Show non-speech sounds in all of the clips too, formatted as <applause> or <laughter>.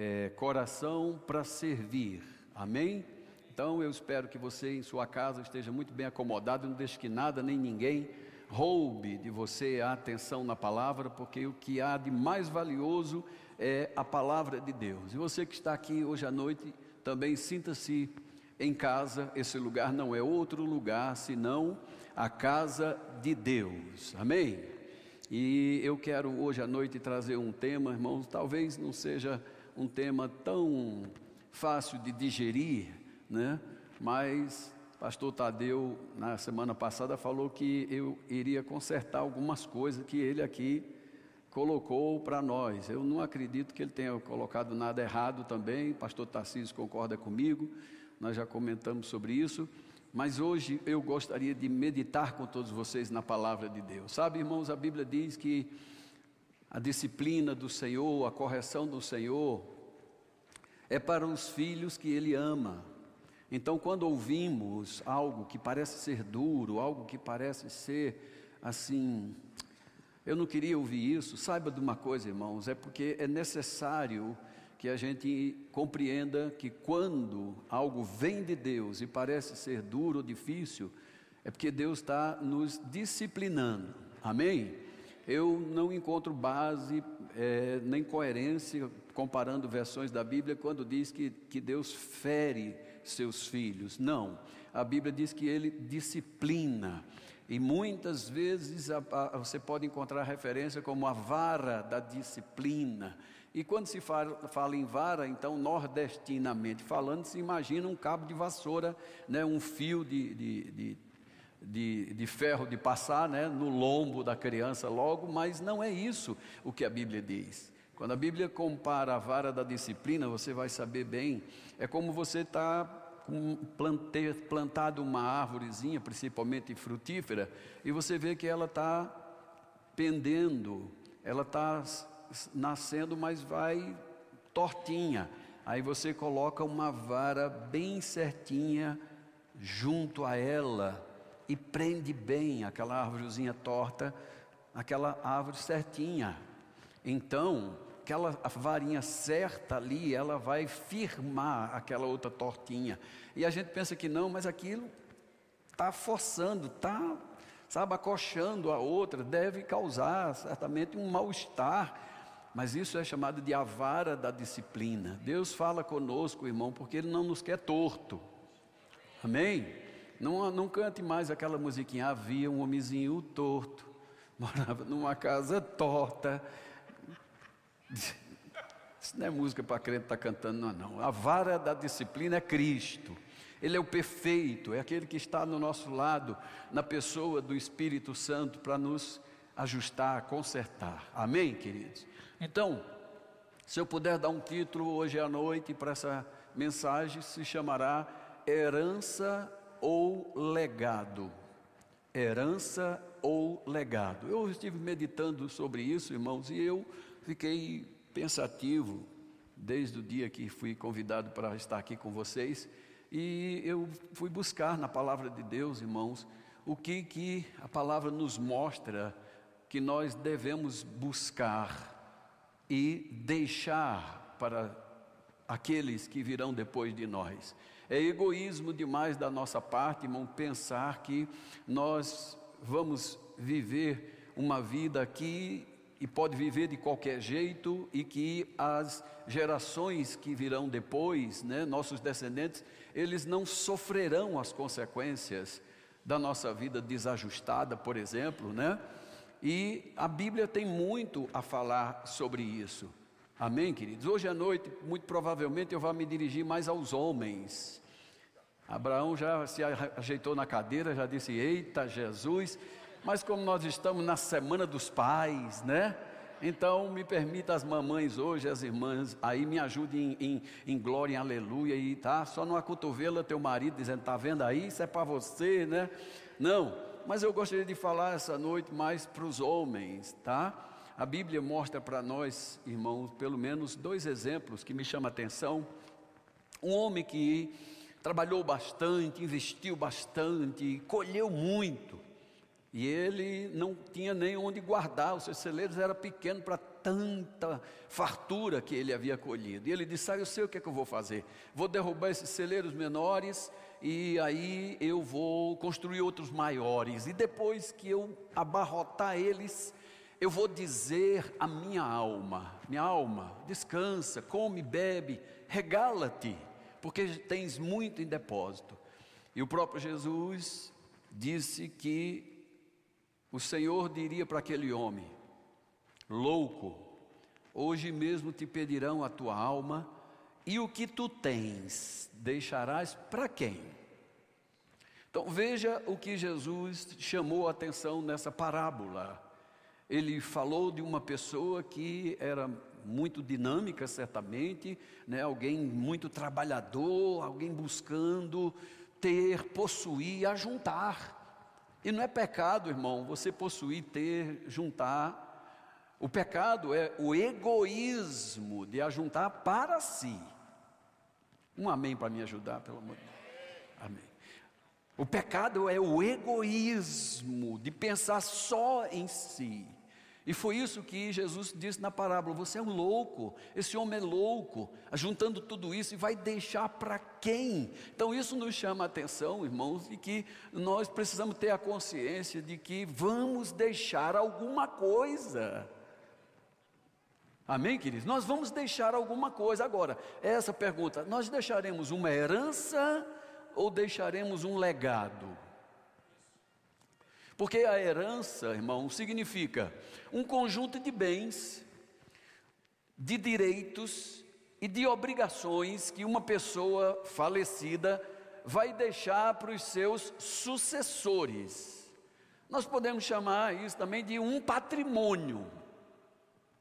é, coração para servir. Amém? Então eu espero que você em sua casa esteja muito bem acomodado, não deixe que nada nem ninguém roube de você a atenção na palavra, porque o que há de mais valioso é a palavra de Deus. E você que está aqui hoje à noite, também sinta-se em casa, esse lugar não é outro lugar senão a casa de Deus. Amém? E eu quero hoje à noite trazer um tema, irmãos, talvez não seja um tema tão fácil de digerir, né? Mas pastor Tadeu, na semana passada, falou que eu iria consertar algumas coisas que ele aqui colocou para nós. Eu não acredito que ele tenha colocado nada errado também, pastor Tarcísio concorda comigo, nós já comentamos sobre isso. Mas hoje eu gostaria de meditar com todos vocês na palavra de Deus. Sabe, irmãos, a Bíblia diz que a disciplina do Senhor, a correção do Senhor, é para os filhos que Ele ama. Então, quando ouvimos algo que parece ser duro, algo que parece ser assim, eu não queria ouvir isso, saiba de uma coisa, irmãos, é porque é necessário que a gente compreenda que quando algo vem de Deus e parece ser duro ou difícil, é porque Deus está nos disciplinando, amém? Eu não encontro base é, nem coerência comparando versões da Bíblia quando diz que, que Deus fere seus filhos. Não, a Bíblia diz que ele disciplina. E muitas vezes a, a, você pode encontrar referência como a vara da disciplina. E quando se fala, fala, em vara, então nordestinamente falando, se imagina um cabo de vassoura, né, um fio de, de, de, de, de ferro de passar né, no lombo da criança logo, mas não é isso o que a Bíblia diz. Quando a Bíblia compara a vara da disciplina, você vai saber bem, é como você está plantado uma árvorezinha, principalmente frutífera, e você vê que ela está pendendo, ela está nascendo, mas vai tortinha. Aí você coloca uma vara bem certinha junto a ela e prende bem aquela árvorezinha torta, aquela árvore certinha. Então, aquela varinha certa ali, ela vai firmar aquela outra tortinha. E a gente pensa que não, mas aquilo está forçando, está, sabe, acochando a outra, deve causar certamente um mal-estar. Mas isso é chamado de a vara da disciplina. Deus fala conosco, irmão, porque Ele não nos quer torto. Amém? Não, não cante mais aquela musiquinha. Havia um homenzinho torto, <laughs> morava numa casa torta isso não é música para crente estar tá cantando, não, não. A vara da disciplina é Cristo. Ele é o perfeito, é aquele que está no nosso lado, na pessoa do Espírito Santo, para nos ajustar, consertar. Amém, queridos? Então, se eu puder dar um título hoje à noite para essa mensagem, se chamará Herança ou Legado. Herança ou legado. Eu estive meditando sobre isso, irmãos, e eu fiquei pensativo desde o dia que fui convidado para estar aqui com vocês e eu fui buscar na palavra de Deus, irmãos, o que que a palavra nos mostra que nós devemos buscar e deixar para aqueles que virão depois de nós. É egoísmo demais da nossa parte, irmão, pensar que nós vamos viver uma vida aqui e pode viver de qualquer jeito e que as gerações que virão depois, né, nossos descendentes, eles não sofrerão as consequências da nossa vida desajustada, por exemplo, né? E a Bíblia tem muito a falar sobre isso. Amém, queridos? Hoje à noite, muito provavelmente, eu vou me dirigir mais aos homens. Abraão já se ajeitou na cadeira, já disse: Eita, Jesus, mas como nós estamos na semana dos pais, né? Então, me permita as mamães hoje, as irmãs, aí me ajudem em, em, em glória, em aleluia, e tá? Só numa cotovela teu marido dizendo, tá vendo aí, isso é para você, né? Não, mas eu gostaria de falar essa noite mais para os homens, tá? A Bíblia mostra para nós, irmãos, pelo menos dois exemplos que me chamam a atenção. Um homem que trabalhou bastante, investiu bastante, colheu muito. E ele não tinha nem onde guardar, os seus celeiros eram pequenos para tanta fartura que ele havia colhido. E ele disse: Ah, eu sei o que é que eu vou fazer. Vou derrubar esses celeiros menores e aí eu vou construir outros maiores. E depois que eu abarrotar eles, eu vou dizer à minha alma: Minha alma, descansa, come, bebe, regala-te, porque tens muito em depósito. E o próprio Jesus disse que o Senhor diria para aquele homem: Louco, hoje mesmo te pedirão a tua alma, e o que tu tens deixarás para quem? Então veja o que Jesus chamou a atenção nessa parábola. Ele falou de uma pessoa que era muito dinâmica, certamente, né? alguém muito trabalhador, alguém buscando ter, possuir, ajuntar. E não é pecado, irmão, você possuir, ter, juntar. O pecado é o egoísmo de ajuntar para si. Um amém para me ajudar, pelo amor de Deus. Amém. O pecado é o egoísmo de pensar só em si. E foi isso que Jesus disse na parábola: você é um louco, esse homem é louco, juntando tudo isso e vai deixar para quem? Então isso nos chama a atenção, irmãos, de que nós precisamos ter a consciência de que vamos deixar alguma coisa. Amém, queridos? Nós vamos deixar alguma coisa. Agora, essa pergunta: nós deixaremos uma herança ou deixaremos um legado? Porque a herança, irmão, significa um conjunto de bens, de direitos e de obrigações que uma pessoa falecida vai deixar para os seus sucessores. Nós podemos chamar isso também de um patrimônio.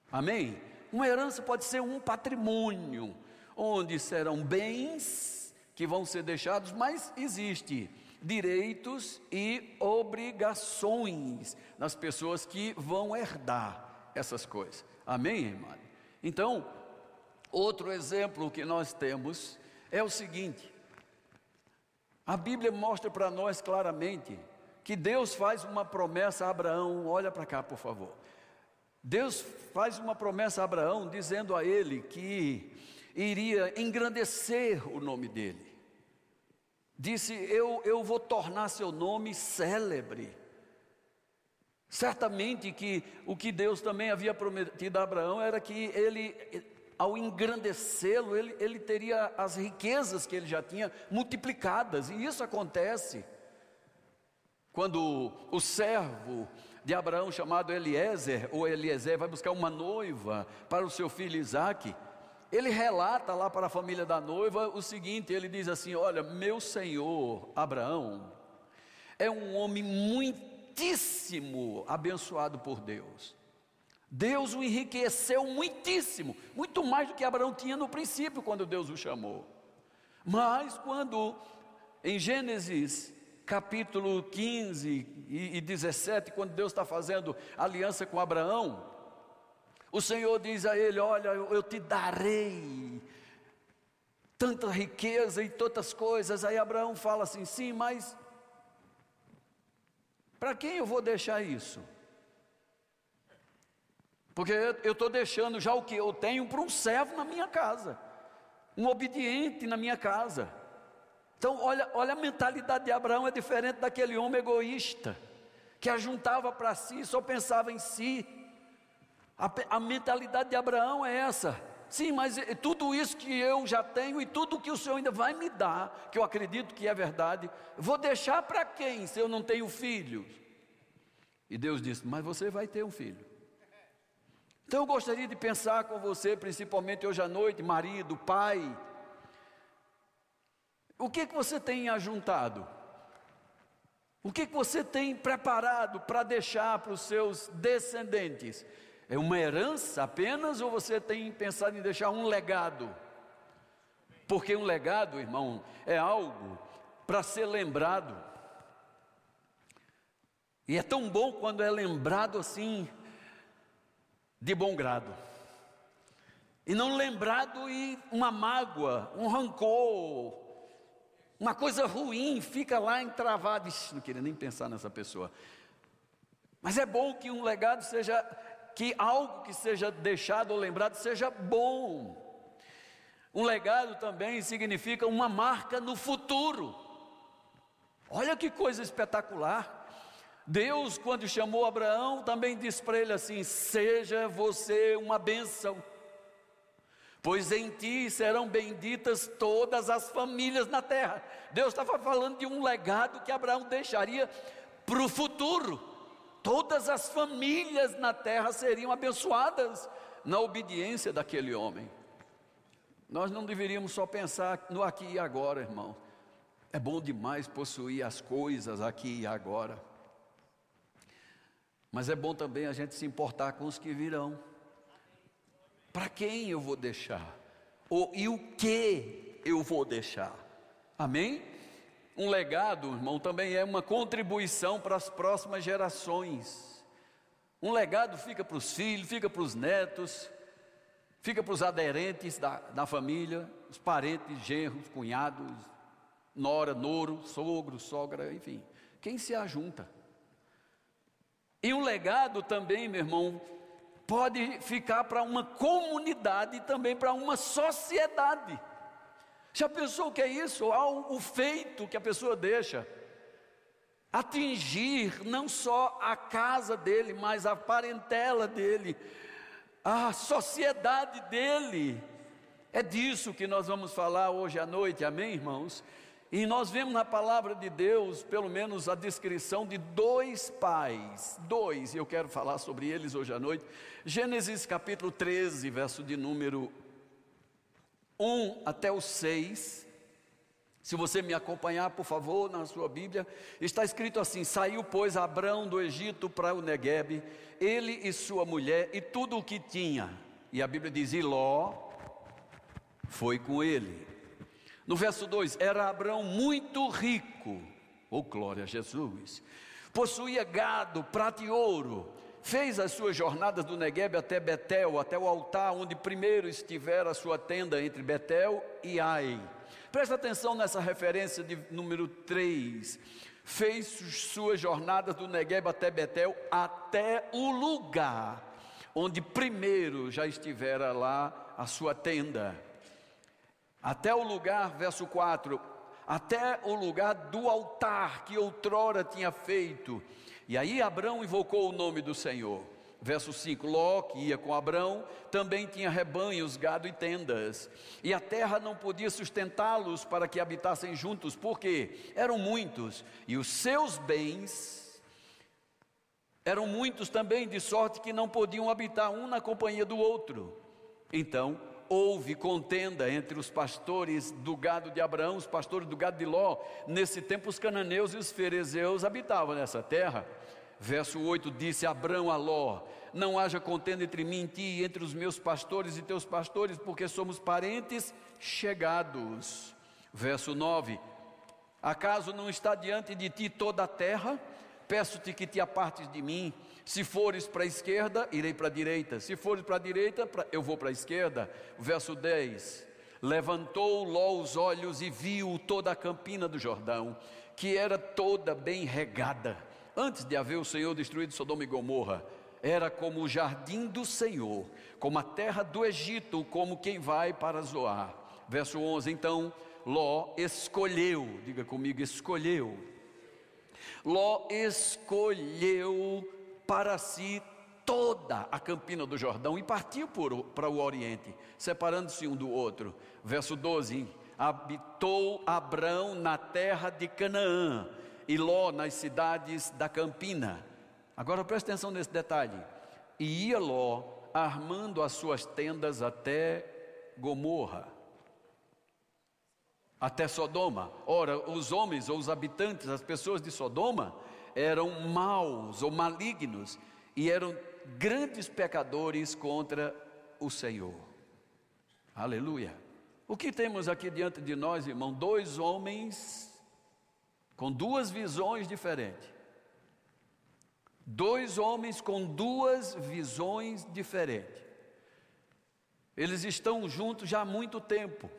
Amém? Uma herança pode ser um patrimônio, onde serão bens que vão ser deixados, mas existe direitos e obrigações nas pessoas que vão herdar essas coisas. Amém, irmã? Então, outro exemplo que nós temos é o seguinte: a Bíblia mostra para nós claramente que Deus faz uma promessa a Abraão, olha para cá, por favor. Deus faz uma promessa a Abraão, dizendo a ele que iria engrandecer o nome dele disse: eu, eu vou tornar seu nome célebre. Certamente que o que Deus também havia prometido a Abraão era que ele, ao engrandecê-lo, ele, ele teria as riquezas que ele já tinha multiplicadas, e isso acontece quando o servo de Abraão, chamado Eliezer, ou Eliezer, vai buscar uma noiva para o seu filho Isaque ele relata lá para a família da noiva o seguinte: ele diz assim: Olha, meu senhor Abraão é um homem muitíssimo abençoado por Deus. Deus o enriqueceu muitíssimo, muito mais do que Abraão tinha no princípio, quando Deus o chamou. Mas quando, em Gênesis capítulo 15 e 17, quando Deus está fazendo aliança com Abraão, o Senhor diz a ele: Olha, eu, te darei tanta riqueza e tantas coisas. Aí Abraão fala assim: Sim, mas para quem eu vou deixar isso? Porque eu estou deixando já o que eu tenho para um servo na minha casa, um obediente na minha casa. Então, olha, olha a mentalidade de Abraão é diferente daquele homem egoísta, que ajuntava para si, só pensava em si. A, a mentalidade de Abraão é essa. Sim, mas tudo isso que eu já tenho e tudo que o Senhor ainda vai me dar, que eu acredito que é verdade, vou deixar para quem se eu não tenho filhos? E Deus disse: Mas você vai ter um filho. Então eu gostaria de pensar com você, principalmente hoje à noite, marido, pai. O que, que você tem ajuntado? O que, que você tem preparado para deixar para os seus descendentes? É uma herança apenas ou você tem pensado em deixar um legado? Porque um legado, irmão, é algo para ser lembrado. E é tão bom quando é lembrado assim, de bom grado. E não lembrado e uma mágoa, um rancor, uma coisa ruim fica lá entravado. Ixi, não queria nem pensar nessa pessoa. Mas é bom que um legado seja que algo que seja deixado ou lembrado seja bom. Um legado também significa uma marca no futuro. Olha que coisa espetacular. Deus, quando chamou Abraão, também disse para ele assim: Seja você uma bênção, pois em ti serão benditas todas as famílias na terra. Deus estava falando de um legado que Abraão deixaria para o futuro. Todas as famílias na terra seriam abençoadas na obediência daquele homem. Nós não deveríamos só pensar no aqui e agora, irmão. É bom demais possuir as coisas aqui e agora. Mas é bom também a gente se importar com os que virão. Para quem eu vou deixar? Ou, e o que eu vou deixar? Amém? Um legado, irmão, também é uma contribuição para as próximas gerações. Um legado fica para os filhos, fica para os netos, fica para os aderentes da, da família, os parentes, genros, cunhados, nora, noro, sogro, sogra, enfim. Quem se ajunta? E um legado também, meu irmão, pode ficar para uma comunidade e também para uma sociedade. Já pensou o que é isso? O feito que a pessoa deixa atingir não só a casa dele, mas a parentela dele, a sociedade dele. É disso que nós vamos falar hoje à noite, amém, irmãos? E nós vemos na palavra de Deus, pelo menos, a descrição de dois pais, dois, e eu quero falar sobre eles hoje à noite. Gênesis capítulo 13, verso de número 1 até o 6. Se você me acompanhar, por favor, na sua Bíblia, está escrito assim: Saiu, pois, Abrão do Egito para o Neguebe, ele e sua mulher e tudo o que tinha. E a Bíblia diz: E Ló foi com ele. No verso 2: Era Abraão muito rico, oh glória a Jesus, possuía gado, prata e ouro, fez as suas jornadas do Negueb até Betel, até o altar onde primeiro estivera a sua tenda entre Betel e Ai. Presta atenção nessa referência de número 3. Fez suas jornadas do Negueb até Betel, até o lugar onde primeiro já estivera lá a sua tenda até o lugar, verso 4, até o lugar do altar que outrora tinha feito. E aí Abraão invocou o nome do Senhor. Verso 5: Ló, que ia com Abraão, também tinha rebanhos, gado e tendas, e a terra não podia sustentá-los para que habitassem juntos, porque eram muitos, e os seus bens eram muitos também, de sorte que não podiam habitar um na companhia do outro. Então houve contenda entre os pastores do gado de Abraão, os pastores do gado de Ló. Nesse tempo, os cananeus e os ferezeus habitavam nessa terra. Verso 8 disse Abraão a Ló: Não haja contenda entre mim e ti, entre os meus pastores e teus pastores, porque somos parentes chegados. Verso 9: Acaso não está diante de ti toda a terra? Peço-te que te apartes de mim. Se fores para a esquerda, irei para a direita. Se fores para a direita, eu vou para a esquerda. Verso 10. Levantou Ló os olhos e viu toda a campina do Jordão, que era toda bem regada. Antes de haver o Senhor destruído Sodoma e Gomorra, era como o jardim do Senhor, como a terra do Egito, como quem vai para Zoar. Verso 11: Então Ló escolheu, diga comigo, escolheu. Ló escolheu para si toda a campina do Jordão e partiu por, para o oriente, separando-se um do outro. Verso 12: Habitou Abrão na terra de Canaã e Ló nas cidades da campina. Agora preste atenção nesse detalhe. E ia Ló armando as suas tendas até Gomorra, até Sodoma. Ora, os homens ou os habitantes, as pessoas de Sodoma, eram maus ou malignos e eram grandes pecadores contra o Senhor. Aleluia. O que temos aqui diante de nós, irmão? Dois homens com duas visões diferentes. Dois homens com duas visões diferentes. Eles estão juntos já há muito tempo.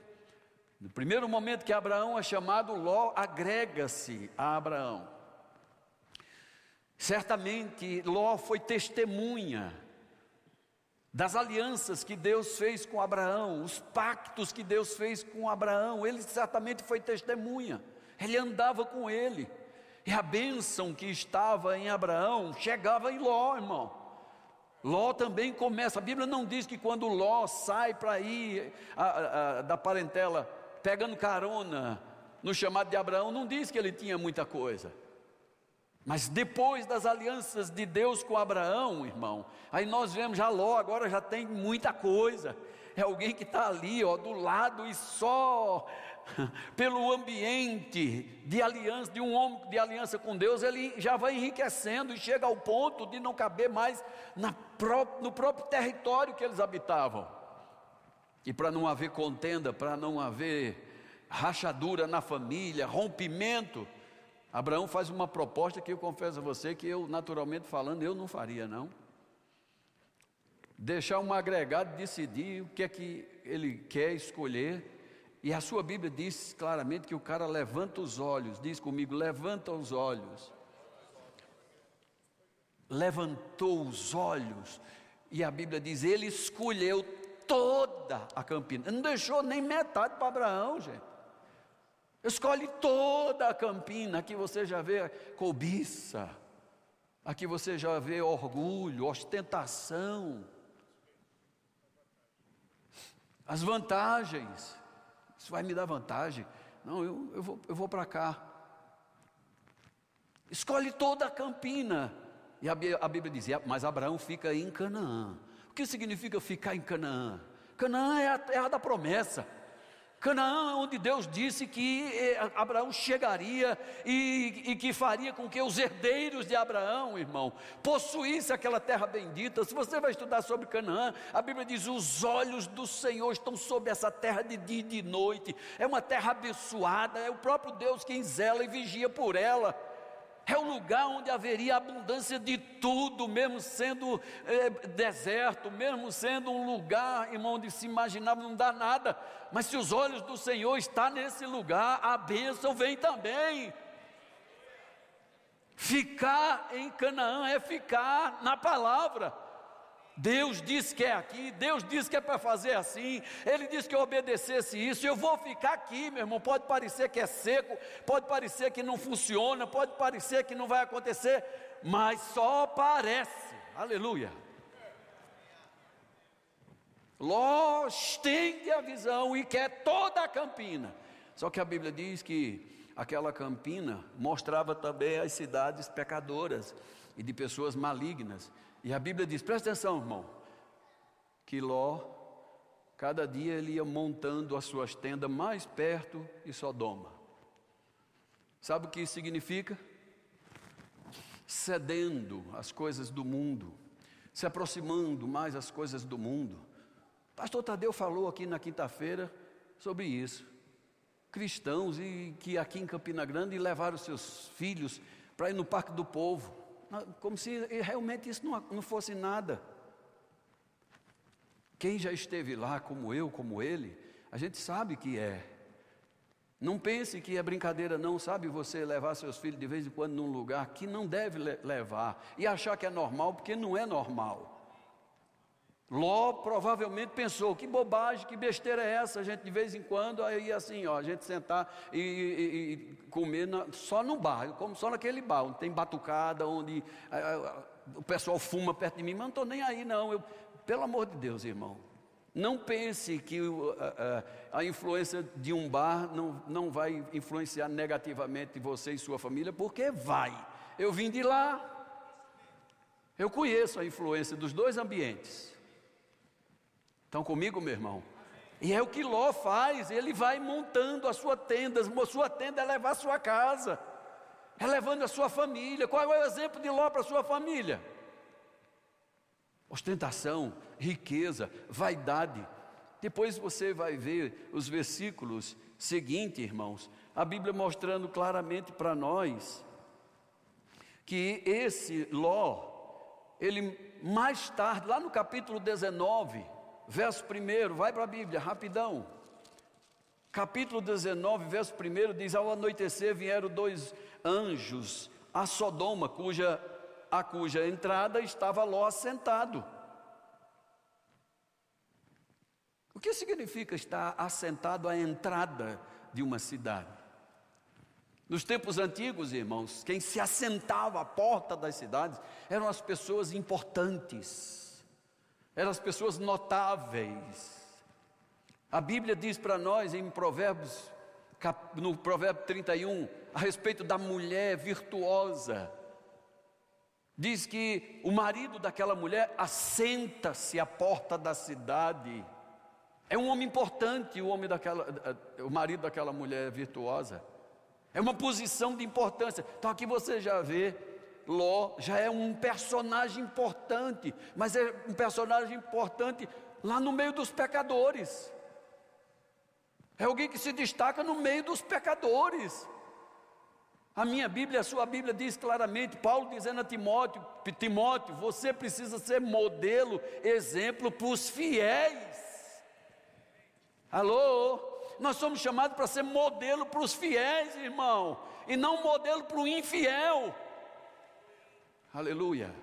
No primeiro momento que Abraão é chamado, Ló agrega-se a Abraão. Certamente Ló foi testemunha das alianças que Deus fez com Abraão, os pactos que Deus fez com Abraão, ele certamente foi testemunha, ele andava com ele, e a bênção que estava em Abraão chegava em Ló, irmão. Ló também começa, a Bíblia não diz que quando Ló sai para ir a, a, da parentela, pegando carona no chamado de Abraão, não diz que ele tinha muita coisa. Mas depois das alianças de Deus com Abraão, irmão, aí nós vemos já Ló, agora já tem muita coisa. É alguém que está ali, ó, do lado e só <laughs> pelo ambiente de aliança, de um homem de aliança com Deus, ele já vai enriquecendo e chega ao ponto de não caber mais no próprio território que eles habitavam. E para não haver contenda, para não haver rachadura na família, rompimento, Abraão faz uma proposta que eu confesso a você que eu, naturalmente falando, eu não faria, não. Deixar um agregado decidir o que é que ele quer escolher. E a sua Bíblia diz claramente que o cara levanta os olhos, diz comigo, levanta os olhos. Levantou os olhos, e a Bíblia diz: ele escolheu toda a campina, não deixou nem metade para Abraão, gente. Escolhe toda a campina, aqui você já vê cobiça, aqui você já vê orgulho, ostentação, as vantagens, isso vai me dar vantagem, não, eu, eu vou, eu vou para cá. Escolhe toda a campina, e a, a Bíblia dizia, mas Abraão fica em Canaã. O que significa ficar em Canaã? Canaã é a terra da promessa. Canaã, onde Deus disse que eh, Abraão chegaria e, e, que faria com que os herdeiros de Abraão, irmão, possuíssem aquela terra bendita. Se você vai estudar sobre Canaã, a Bíblia diz: os olhos do Senhor estão sobre essa terra de dia e de noite. É uma terra abençoada, é o próprio Deus quem zela e vigia por ela é o lugar onde haveria abundância de tudo, mesmo sendo é, deserto, mesmo sendo um lugar, irmão, onde se imaginava não dá nada, mas se os olhos do Senhor estão nesse lugar, a bênção vem também. Ficar em Canaã é ficar na palavra. Deus disse que é aqui, Deus disse que é para fazer assim, Ele disse que eu obedecesse isso, eu vou ficar aqui, meu irmão. Pode parecer que é seco, pode parecer que não funciona, pode parecer que não vai acontecer, mas só parece, aleluia. Ló estende a visão e quer toda a campina, só que a Bíblia diz que aquela campina mostrava também as cidades pecadoras e de pessoas malignas. E a Bíblia diz: presta atenção, irmão, que Ló, cada dia ele ia montando as suas tendas mais perto de Sodoma. Sabe o que isso significa? Cedendo às coisas do mundo, se aproximando mais às coisas do mundo. Pastor Tadeu falou aqui na quinta-feira sobre isso. Cristãos e que aqui em Campina Grande levaram seus filhos para ir no Parque do Povo como se realmente isso não, não fosse nada. Quem já esteve lá, como eu, como ele, a gente sabe que é. Não pense que é brincadeira, não. Sabe você levar seus filhos de vez em quando num lugar que não deve levar e achar que é normal, porque não é normal. Ló provavelmente pensou: que bobagem, que besteira é essa? A gente de vez em quando, aí assim, ó, a gente sentar e, e, e comer na, só no bar, como só naquele bar, onde tem batucada, onde a, a, o pessoal fuma perto de mim, mas não estou nem aí, não. Eu, pelo amor de Deus, irmão, não pense que a, a, influência de um bar não, não vai influenciar negativamente você e sua família, porque vai. Eu vim de lá, eu conheço a influência dos dois ambientes. Estão comigo, meu irmão? E é o que Ló faz, ele vai montando a sua tenda, a sua tenda é levar a sua casa, é levando a sua família. Qual é o exemplo de Ló para a sua família? Ostentação, riqueza, vaidade. Depois você vai ver os versículos seguintes, irmãos, a Bíblia mostrando claramente para nós que esse Ló, ele mais tarde, lá no capítulo 19, verso 1, vai para a Bíblia, rapidão. Capítulo 19, verso 1 diz: Ao anoitecer vieram dois anjos a Sodoma, cuja, a cuja entrada estava Ló assentado. O que significa estar assentado à entrada de uma cidade? Nos tempos antigos, irmãos, quem se assentava à porta das cidades eram as pessoas importantes, eram as pessoas notáveis. A Bíblia diz para nós em Provérbios, no Provérbio 31, a respeito da mulher virtuosa. Diz que o marido daquela mulher assenta-se à porta da cidade. É um homem importante, o homem daquela, o marido daquela mulher virtuosa. É uma posição de importância. Então aqui você já vê Ló já é um personagem importante, mas é um personagem importante lá no meio dos pecadores. É alguém que se destaca no meio dos pecadores. A minha Bíblia, a sua Bíblia diz claramente, Paulo dizendo a Timóteo, Timóteo, você precisa ser modelo, exemplo para os fiéis. Alô? Nós somos chamados para ser modelo para os fiéis, irmão, e não modelo para o infiel. Aleluia.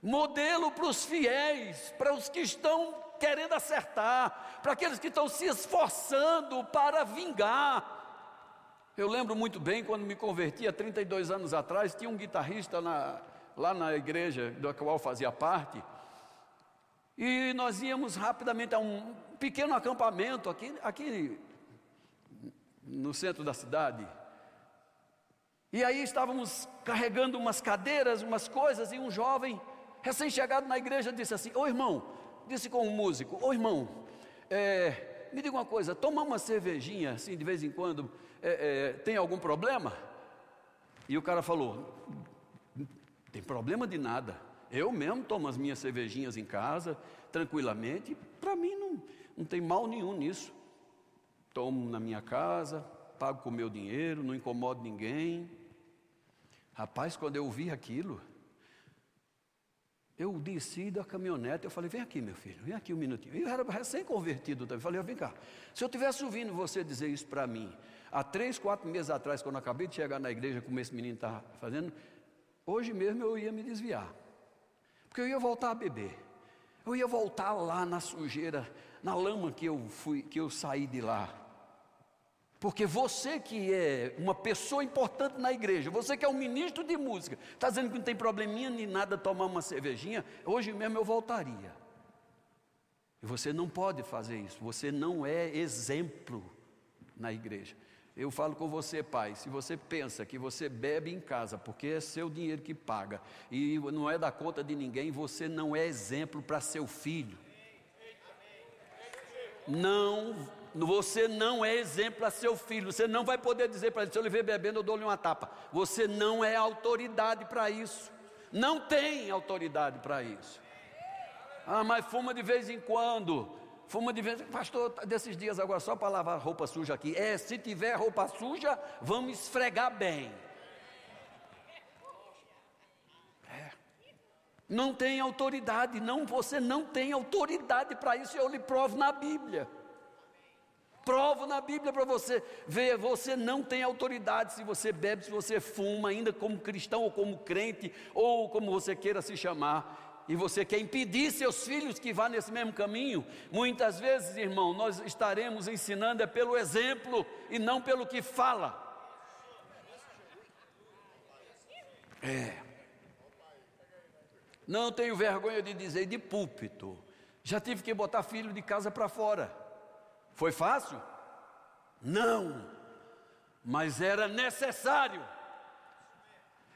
Modelo para os fiéis, para os que estão querendo acertar, para aqueles que estão se esforçando para vingar. Eu lembro muito bem quando me converti há 32 anos atrás, tinha um guitarrista na, lá na igreja da qual fazia parte, e nós íamos rapidamente a um pequeno acampamento aqui, aqui no centro da cidade. E aí estávamos carregando umas cadeiras, umas coisas, e um jovem recém-chegado na igreja disse assim: Ô irmão, disse com um músico: Ô irmão, é, me diga uma coisa, tomar uma cervejinha assim de vez em quando é, é, tem algum problema? E o cara falou: tem problema de nada. Eu mesmo tomo as minhas cervejinhas em casa, tranquilamente, para mim não, não tem mal nenhum nisso. Tomo na minha casa, pago com o meu dinheiro, não incomodo ninguém. Rapaz, quando eu vi aquilo, eu desci da caminhonete, eu falei, vem aqui meu filho, vem aqui um minutinho. Eu era recém-convertido também, falei, vem cá. Se eu tivesse ouvindo você dizer isso para mim, há três, quatro meses atrás, quando eu acabei de chegar na igreja, como esse menino está fazendo, hoje mesmo eu ia me desviar. Porque eu ia voltar a beber. Eu ia voltar lá na sujeira, na lama que eu fui, que eu saí de lá. Porque você que é uma pessoa importante na igreja, você que é um ministro de música, está dizendo que não tem probleminha nem nada tomar uma cervejinha, hoje mesmo eu voltaria. E você não pode fazer isso, você não é exemplo na igreja. Eu falo com você, pai, se você pensa que você bebe em casa porque é seu dinheiro que paga e não é da conta de ninguém, você não é exemplo para seu filho. Não você não é exemplo a seu filho. Você não vai poder dizer para ele: se eu lhe ver bebendo, eu dou-lhe uma tapa. Você não é autoridade para isso. Não tem autoridade para isso. Ah, mas fuma de vez em quando. Fuma de vez em quando. Pastor, desses dias agora só para lavar roupa suja aqui. É, se tiver roupa suja, vamos esfregar bem. É. Não tem autoridade, não, você não tem autoridade para isso, eu lhe provo na Bíblia provo na Bíblia para você ver, você não tem autoridade se você bebe, se você fuma, ainda como cristão ou como crente, ou como você queira se chamar, e você quer impedir seus filhos que vá nesse mesmo caminho, muitas vezes, irmão, nós estaremos ensinando é pelo exemplo e não pelo que fala. É. Não tenho vergonha de dizer de púlpito. Já tive que botar filho de casa para fora. Foi fácil? Não, mas era necessário.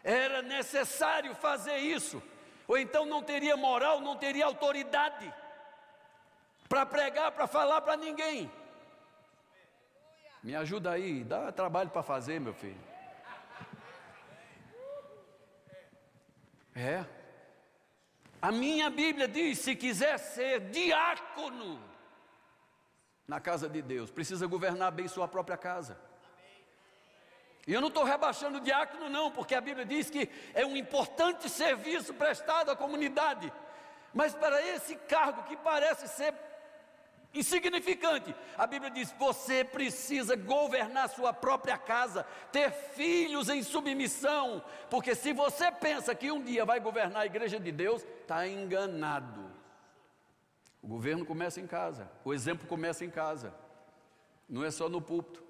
Era necessário fazer isso, ou então não teria moral, não teria autoridade para pregar, para falar para ninguém. Me ajuda aí, dá trabalho para fazer, meu filho. É. A minha Bíblia diz: se quiser ser diácono, na casa de Deus, precisa governar bem sua própria casa. E eu não estou rebaixando o diácono, não, porque a Bíblia diz que é um importante serviço prestado à comunidade. Mas para esse cargo que parece ser insignificante, a Bíblia diz: você precisa governar sua própria casa, ter filhos em submissão, porque se você pensa que um dia vai governar a igreja de Deus, está enganado. O governo começa em casa, o exemplo começa em casa, não é só no púlpito.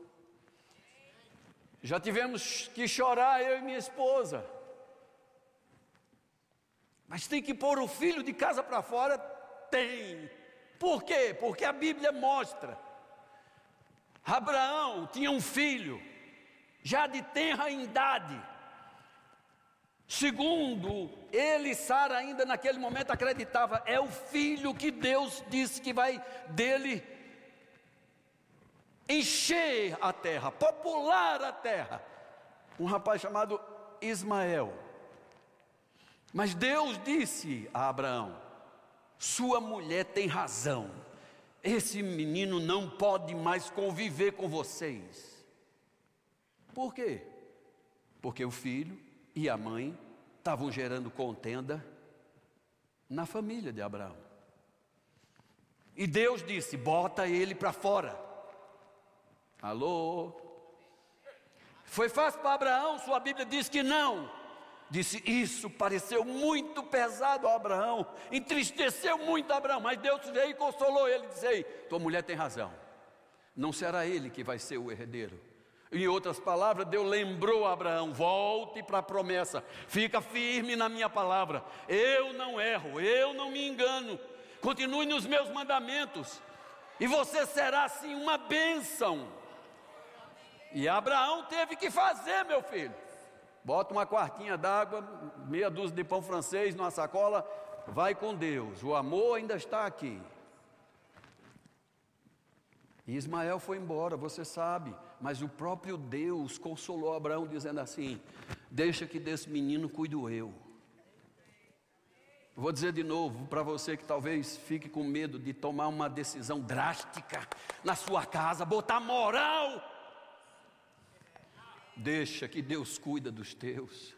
Já tivemos que chorar, eu e minha esposa. Mas tem que pôr o filho de casa para fora? Tem. Por quê? Porque a Bíblia mostra. Abraão tinha um filho, já de tenra idade. Segundo, ele, Sara, ainda naquele momento acreditava, é o filho que Deus disse que vai dele encher a terra, popular a terra. Um rapaz chamado Ismael. Mas Deus disse a Abraão: Sua mulher tem razão, esse menino não pode mais conviver com vocês. Por quê? Porque o filho e a mãe estavam gerando contenda na família de Abraão. E Deus disse: bota ele para fora. Alô? Foi fácil para Abraão? Sua Bíblia diz que não. Disse isso, pareceu muito pesado a Abraão, entristeceu muito Abraão, mas Deus veio e consolou ele, disse: Ei, tua mulher tem razão, não será ele que vai ser o herdeiro. Em outras palavras, Deus lembrou a Abraão: volte para a promessa, fica firme na minha palavra, eu não erro, eu não me engano, continue nos meus mandamentos, e você será assim uma bênção. E Abraão teve que fazer, meu filho. Bota uma quartinha d'água, meia dúzia de pão francês numa sacola, vai com Deus. O amor ainda está aqui. E Ismael foi embora, você sabe, mas o próprio Deus consolou Abraão dizendo assim: Deixa que desse menino cuido eu. Vou dizer de novo para você que talvez fique com medo de tomar uma decisão drástica na sua casa, botar moral Deixa que Deus cuida dos teus.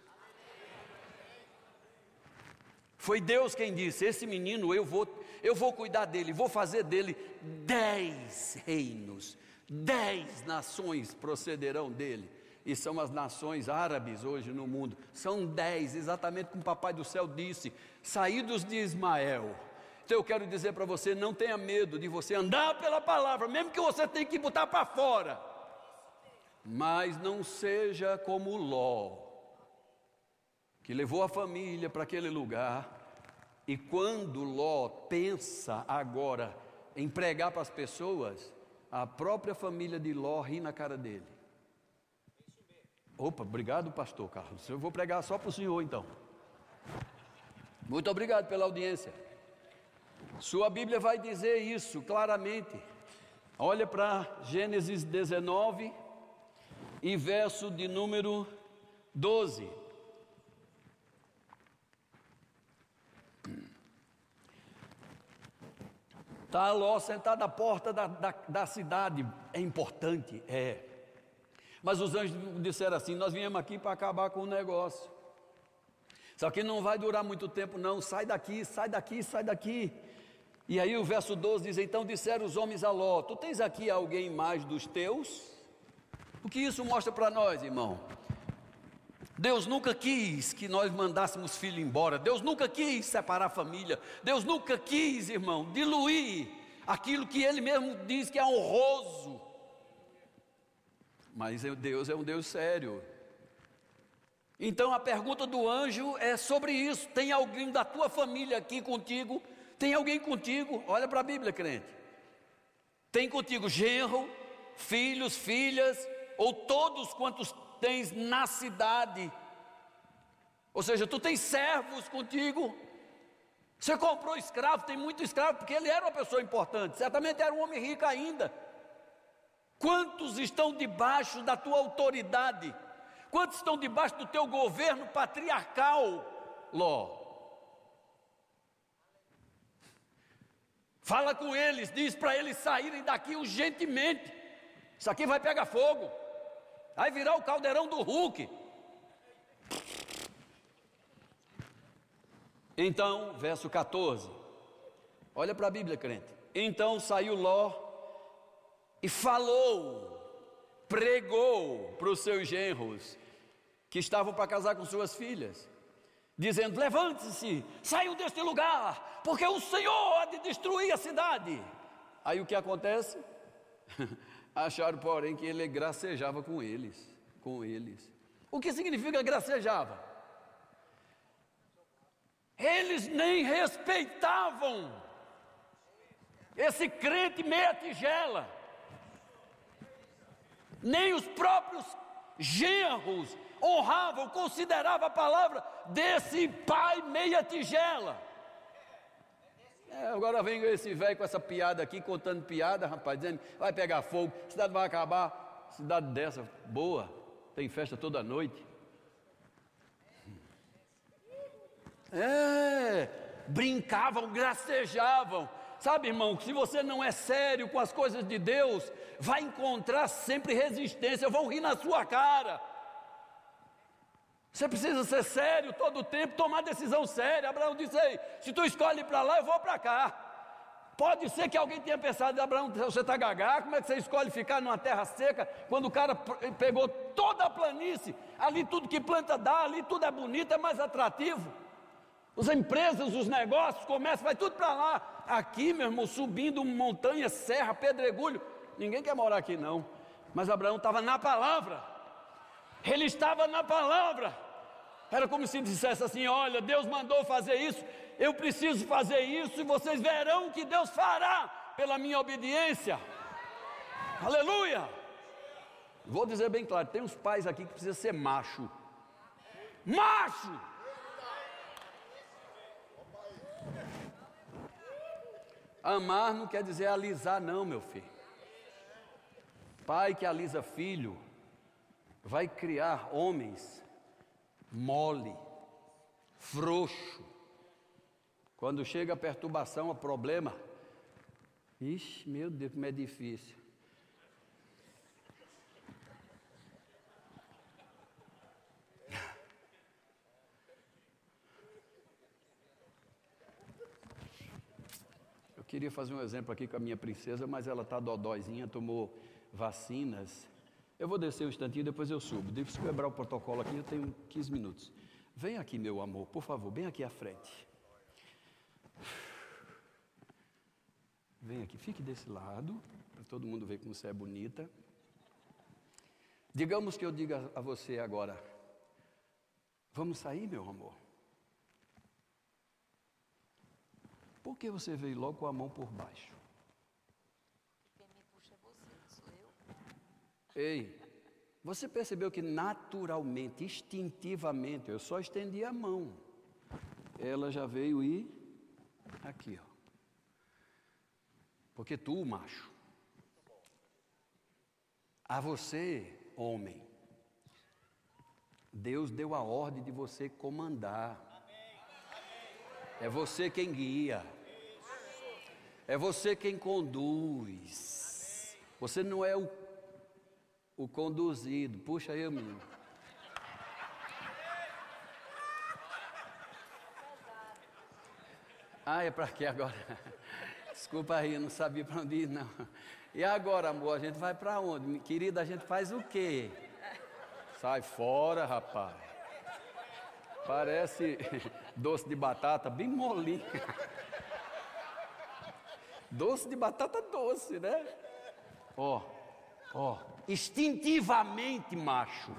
Foi Deus quem disse: Esse menino eu vou, eu vou cuidar dele, vou fazer dele dez reinos, dez nações procederão dele. E são as nações árabes hoje no mundo. São dez, exatamente como o Papai do Céu disse, saídos de Ismael. Então eu quero dizer para você: não tenha medo de você andar pela palavra, mesmo que você tenha que botar para fora. Mas não seja como Ló, que levou a família para aquele lugar, e quando Ló pensa agora em pregar para as pessoas, a própria família de Ló ri na cara dele. Opa, obrigado, pastor Carlos. Eu vou pregar só para o senhor então. Muito obrigado pela audiência. Sua Bíblia vai dizer isso claramente. Olha para Gênesis 19, e verso de número 12. Está Ló sentado à porta da, da, da, cidade, é importante, é. Mas os anjos disseram assim: Nós viemos aqui para acabar com o negócio. Só que não vai durar muito tempo, não. Sai daqui, sai daqui, sai daqui. E aí o verso 12 diz: Então disseram os homens a Ló: Tu tens aqui alguém mais dos teus? O que isso mostra para nós, irmão? Deus nunca quis que nós mandássemos filho embora. Deus nunca quis separar a família. Deus nunca quis, irmão, diluir aquilo que Ele mesmo diz que é honroso. Mas Deus é um Deus sério. Então a pergunta do anjo é sobre isso. Tem alguém da tua família aqui contigo? Tem alguém contigo? Olha para a Bíblia, crente. Tem contigo genro, filhos, filhas, ou todos quantos tens na cidade. Ou seja, tu tens servos contigo. Você comprou escravo, tem muito escravo, porque ele era uma pessoa importante, certamente era um homem rico ainda. Quantos estão debaixo da tua autoridade? Quantos estão debaixo do teu governo patriarcal, Ló? Fala com eles, diz para eles saírem daqui urgentemente. Isso aqui vai pegar fogo. Vai virar o caldeirão do Hulk. Então, verso 14. Olha para a Bíblia, crente. Então saiu Ló e falou, pregou para os seus genros que estavam para casar com suas filhas. dizendo: Levante-se, saiam deste lugar, porque o Senhor há de destruir a cidade. Aí o que acontece? <laughs> Acharam, porém, que ele gracejava com eles, com eles. O que significa gracejava? Eles nem respeitavam esse crente meia tigela. Nem os próprios genros honravam, consideravam a palavra desse pai meia tigela. É, agora vem esse velho com essa piada aqui, contando piada, rapaz, dizendo, vai pegar fogo, cidade vai acabar, cidade dessa, boa, tem festa toda noite. É, brincavam, gracejavam. Sabe, irmão, se você não é sério com as coisas de Deus, vai encontrar sempre resistência, vão rir na sua cara. Você precisa ser sério todo o tempo, tomar decisão séria. Abraão disse aí: se tu escolhe para lá, eu vou para cá. Pode ser que alguém tenha pensado, Abraão, você está gagá, como é que você escolhe ficar numa terra seca, quando o cara pegou toda a planície, ali tudo que planta dá, ali tudo é bonito, é mais atrativo. As empresas, os negócios, comércio, vai tudo para lá. Aqui, meu irmão, subindo montanha, serra, pedregulho, ninguém quer morar aqui não. Mas Abraão estava na palavra. Ele estava na palavra. Era como se dissesse assim: Olha, Deus mandou fazer isso, eu preciso fazer isso, e vocês verão que Deus fará pela minha obediência. Aleluia! Vou dizer bem claro: tem uns pais aqui que precisam ser macho. Macho! Amar não quer dizer alisar, não, meu filho. Pai que alisa filho vai criar homens mole, frouxo. Quando chega a perturbação, a problema, ixi, meu Deus, como é difícil. Eu queria fazer um exemplo aqui com a minha princesa, mas ela está dodóizinha, tomou vacinas eu vou descer um instantinho, depois eu subo. Deixa eu quebrar o protocolo aqui, eu tenho 15 minutos. Vem aqui, meu amor, por favor, bem aqui à frente. Vem aqui, fique desse lado, para todo mundo ver como você é bonita. Digamos que eu diga a você agora: Vamos sair, meu amor? Por que você veio logo com a mão por baixo? Ei, você percebeu que naturalmente, instintivamente, eu só estendi a mão. Ela já veio e aqui, ó. Porque tu, macho, a você, homem, Deus deu a ordem de você comandar. É você quem guia. É você quem conduz. Você não é o o conduzido. Puxa aí, menino. Ah, é para quê agora? Desculpa aí, não sabia para onde ir, não. E agora, amor, a gente vai para onde? Querida, a gente faz o quê? Sai fora, rapaz. Parece doce de batata, bem molinho. Doce de batata doce, né? Ó, ó instintivamente, macho.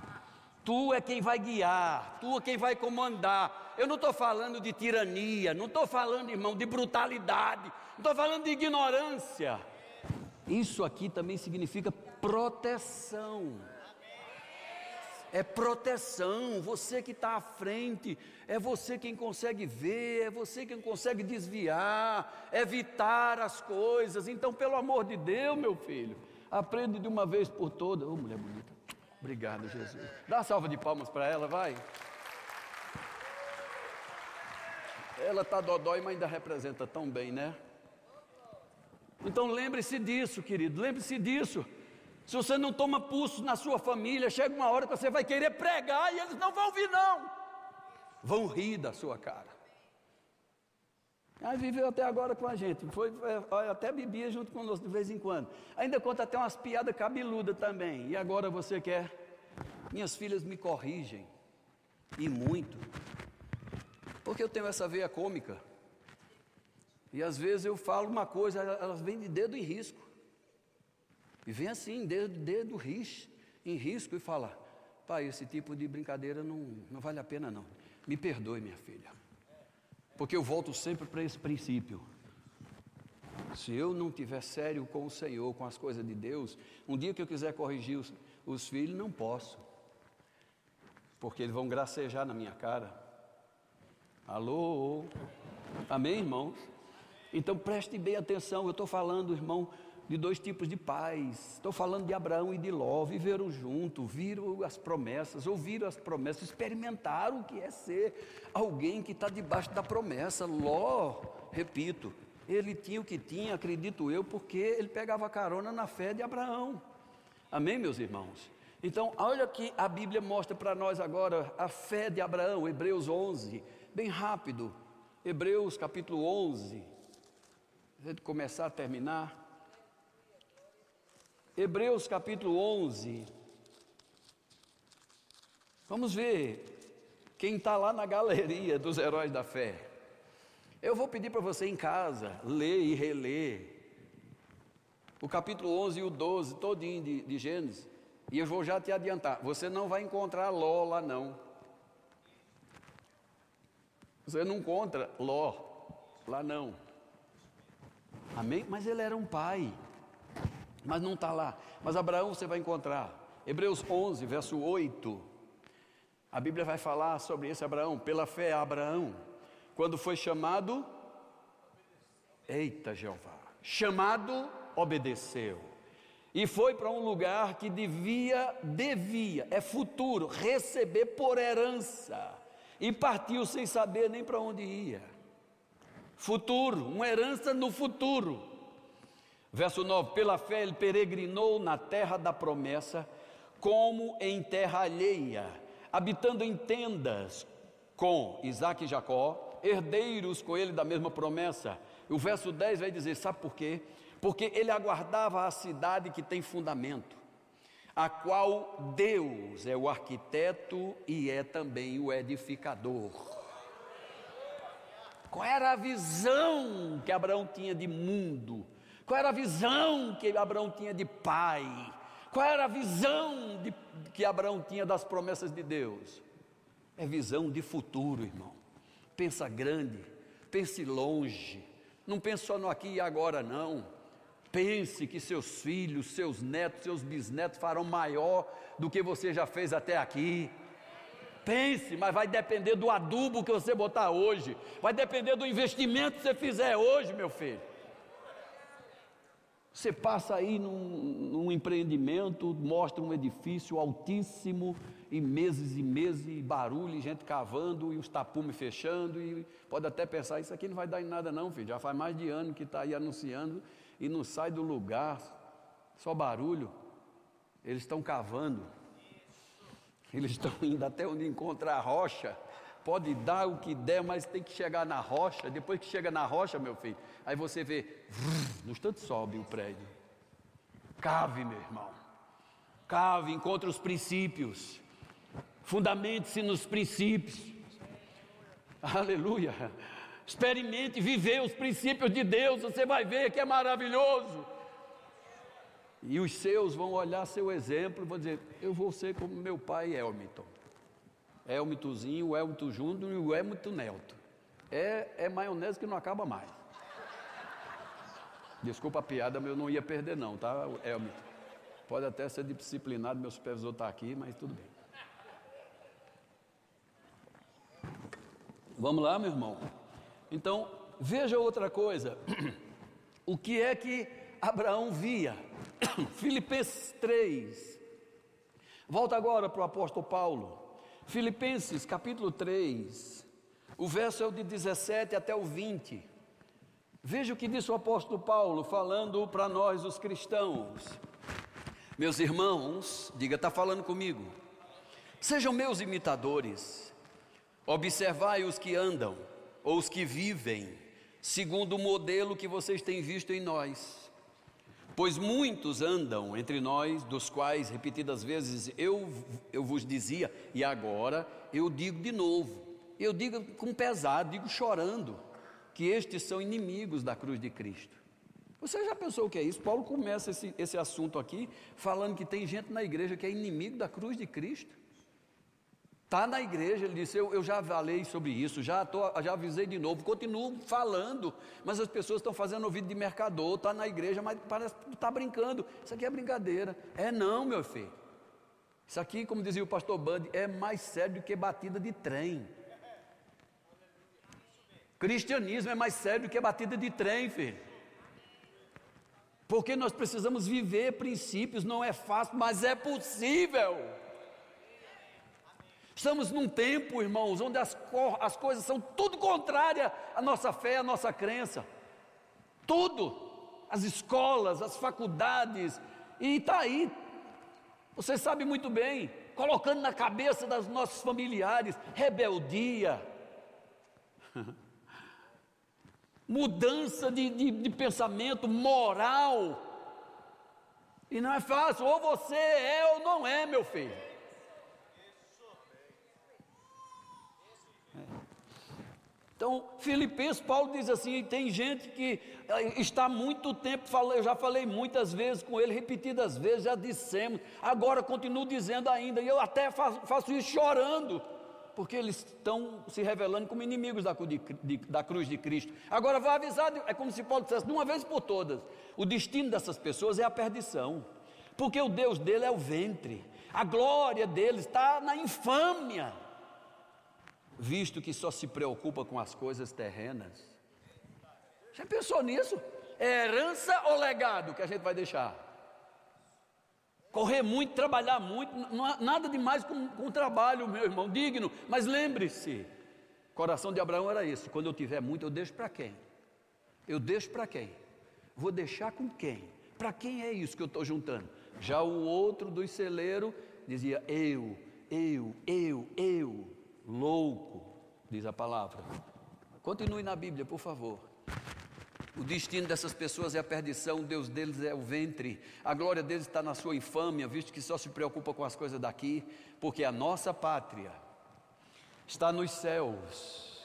Tu é quem vai guiar, tu é quem vai comandar. Eu não estou falando de tirania, não estou falando, irmão, de brutalidade, não estou falando de ignorância. Isso aqui também significa proteção. É proteção, você que está à frente, é você quem consegue ver, é você quem consegue desviar, evitar as coisas. Então, pelo amor de Deus, meu filho, Aprende de uma vez por todas. Ô, oh, mulher bonita. Obrigado, Jesus. Dá uma salva de palmas para ela, vai. Ela está dodói, mas ainda representa tão bem, né? Então lembre-se disso, querido, lembre-se disso. Se você não toma pulso na sua família, chega uma hora que você vai querer pregar e eles não vão ouvir, não. Vão rir da sua cara. Aí viveu até agora com a gente. Foi, até bebia junto conosco de vez em quando. Ainda conta até umas piadas cabeludas também. E agora você quer? Minhas filhas me corrigem. E muito. Porque eu tenho essa veia cômica. E às vezes eu falo uma coisa, elas vêm de dedo em risco. E vem assim, dedo, dedo em risco, e fala: Pai, esse tipo de brincadeira não, não vale a pena, não. Me perdoe, minha filha. Porque eu volto sempre para esse princípio. Se eu não tiver sério com o Senhor, com as coisas de Deus, um dia que eu quiser corrigir os, os filhos, não posso. Porque eles vão gracejar na minha cara. Alô? Amém, irmãos? Então preste bem atenção, eu estou falando, irmão, de dois tipos de pais. Estou falando de Abraão e de Ló, viveram junto, viram as promessas, ouviram as promessas, experimentaram o que é ser alguém que está debaixo da promessa. Ló, repito, ele tinha o que tinha, acredito eu, porque ele pegava carona na fé de Abraão. Amém, meus irmãos? Então, olha que a Bíblia mostra para nós agora a fé de Abraão, Hebreus 11, bem rápido. Hebreus capítulo 11, de começar a terminar. Hebreus capítulo 11. Vamos ver quem está lá na galeria dos heróis da fé. Eu vou pedir para você em casa ler e reler o capítulo 11 e o 12, todinho de, de Gênesis. E eu vou já te adiantar: você não vai encontrar Ló lá, não. Você não encontra Ló lá, não. Amém? Mas ele era um pai. Mas não está lá. Mas Abraão você vai encontrar. Hebreus 11, verso 8. A Bíblia vai falar sobre esse Abraão. Pela fé, Abraão, quando foi chamado, eita Jeová, chamado, obedeceu. E foi para um lugar que devia, devia, é futuro, receber por herança. E partiu sem saber nem para onde ia futuro, uma herança no futuro. Verso 9: Pela fé ele peregrinou na terra da promessa, como em terra alheia, habitando em tendas com Isaac e Jacó, herdeiros com ele da mesma promessa. O verso 10 vai dizer: sabe por quê? Porque ele aguardava a cidade que tem fundamento, a qual Deus é o arquiteto e é também o edificador. Qual era a visão que Abraão tinha de mundo? Qual era a visão que Abraão tinha de pai? Qual era a visão de, que Abraão tinha das promessas de Deus? É visão de futuro, irmão. Pensa grande, pense longe. Não pense só no aqui e agora, não. Pense que seus filhos, seus netos, seus bisnetos farão maior do que você já fez até aqui. Pense, mas vai depender do adubo que você botar hoje, vai depender do investimento que você fizer hoje, meu filho. Você passa aí num, num, empreendimento, mostra um edifício altíssimo, e meses e meses, barulho, e gente cavando, e os tapumes fechando, e pode até pensar, isso aqui não vai dar em nada não, filho, já faz mais de ano que está aí anunciando, e não sai do lugar, só barulho, eles estão cavando, eles estão indo até onde encontrar a rocha. Pode dar o que der, mas tem que chegar na rocha. Depois que chega na rocha, meu filho, aí você vê, no instante sobe o prédio. Cave, meu irmão. Cave, encontre os princípios. Fundamente-se nos princípios. Aleluia. Experimente viver os princípios de Deus, você vai ver que é maravilhoso. E os seus vão olhar seu exemplo e vão dizer: Eu vou ser como meu pai Elmiton. Elmitozinho, o Elmito Júnior e o Elmito Nelto. É, é maionese que não acaba mais. Desculpa a piada, mas eu não ia perder, não, tá, Elmito? Pode até ser disciplinado, meu supervisor está aqui, mas tudo bem. Vamos lá, meu irmão? Então, veja outra coisa. <clears throat> O que é que Abraão via? <clears throat> Filipenses 3. Volta agora para o apóstolo Paulo. Filipenses capítulo 3. O verso é o de 17 até o 20. Veja o que disse o apóstolo Paulo, falando para nós, os cristãos. Meus irmãos, diga, está falando comigo. Sejam meus imitadores. Observai os que andam, ou os que vivem, segundo o modelo que vocês têm visto em nós Pois muitos andam entre nós, dos quais repetidas vezes eu, eu vos dizia, e agora eu digo de novo: Eu digo com pesado, digo chorando, que estes são inimigos da cruz de Cristo. Você já pensou o que é isso? Paulo começa esse, esse assunto aqui falando que tem gente na igreja que é inimigo da cruz de Cristo. Está na igreja, ele disse: eu, eu já falei sobre isso, já, tô, já avisei de novo, continuo falando, mas as pessoas estão fazendo ouvido de mercador, está na igreja, mas parece que está brincando. Isso aqui é brincadeira. É não, meu filho. Isso aqui, como dizia o pastor Band, é mais sério do que batida de trem. Cristianismo é mais sério do que batida de trem, filho. Porque nós precisamos viver princípios, não é fácil, mas é possível. Estamos num tempo, irmãos, onde as, as coisas são tudo contrária à nossa fé, à nossa crença. Tudo. As escolas, as faculdades, e está aí. Você sabe muito bem, colocando na cabeça dos nossos familiares rebeldia, <laughs> mudança de, de, de pensamento moral. E não é fácil, ou você é ou não é, meu filho. Então, Filipenses, Paulo diz assim: tem gente que eh, está muito tempo, eu já falei muitas vezes com ele, repetidas vezes, já dissemos, agora continuo dizendo ainda, e eu até faço, isso chorando, porque eles estão se revelando como inimigos da, cruz de Cristo. Agora, vou avisar, é como se Paulo dissesse, de uma vez por todas: o destino dessas pessoas é a perdição, porque o Deus dele é o ventre, a glória dele está na infâmia visto que só se preocupa com as coisas terrenas. Já pensou nisso? É herança ou legado que a gente vai deixar? Correr muito, trabalhar muito, nada demais com, com trabalho, meu irmão, digno. Mas lembre-se, coração de Abraão era esse: quando eu tiver muito, eu deixo para quem? Eu deixo para quem? Vou deixar com quem? Para quem é isso que eu estou juntando? Já o outro dos celeiros dizia: eu, eu, eu, eu louco, diz a palavra. Continue na Bíblia, por favor. O destino dessas pessoas é a perdição, o Deus deles é o ventre, a glória deles está na sua infâmia, visto que só se preocupa com as coisas daqui, porque a nossa pátria está nos céus,